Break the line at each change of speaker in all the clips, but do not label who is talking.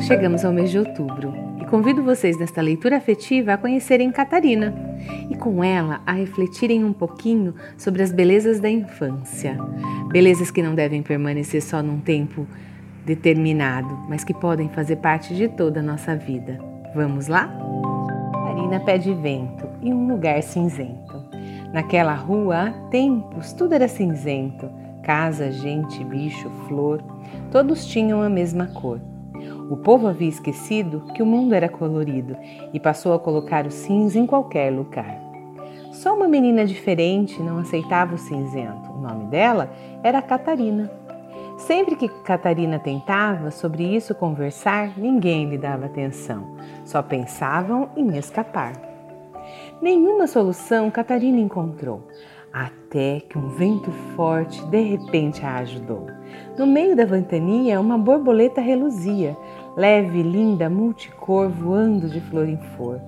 Chegamos ao mês de outubro e convido vocês nesta leitura afetiva a conhecerem Catarina e com ela a refletirem um pouquinho sobre as belezas da infância. Belezas que não devem permanecer só num tempo determinado, mas que podem fazer parte de toda a nossa vida. Vamos lá? Catarina pede vento e um lugar cinzento. Naquela rua há tempos tudo era cinzento. Casa, gente, bicho, flor, todos tinham a mesma cor. O povo havia esquecido que o mundo era colorido e passou a colocar o cinza em qualquer lugar. Só uma menina diferente não aceitava o cinzento. O nome dela era Catarina. Sempre que Catarina tentava sobre isso conversar, ninguém lhe dava atenção. Só pensavam em escapar. Nenhuma solução Catarina encontrou, até que um vento forte de repente a ajudou. No meio da ventania, uma borboleta reluzia, leve, linda, multicor, voando de flor em flor.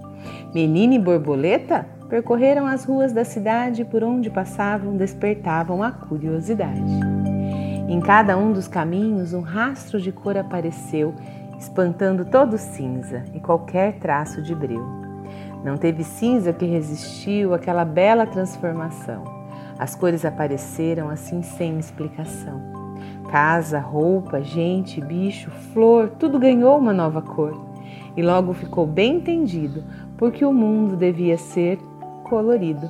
Menina e borboleta percorreram as ruas da cidade por onde passavam, despertavam a curiosidade. Em cada um dos caminhos, um rastro de cor apareceu, espantando todo cinza e qualquer traço de breu. Não teve cinza que resistiu àquela bela transformação. As cores apareceram assim sem explicação. Casa, roupa, gente, bicho, flor, tudo ganhou uma nova cor. E logo ficou bem entendido porque o mundo devia ser colorido.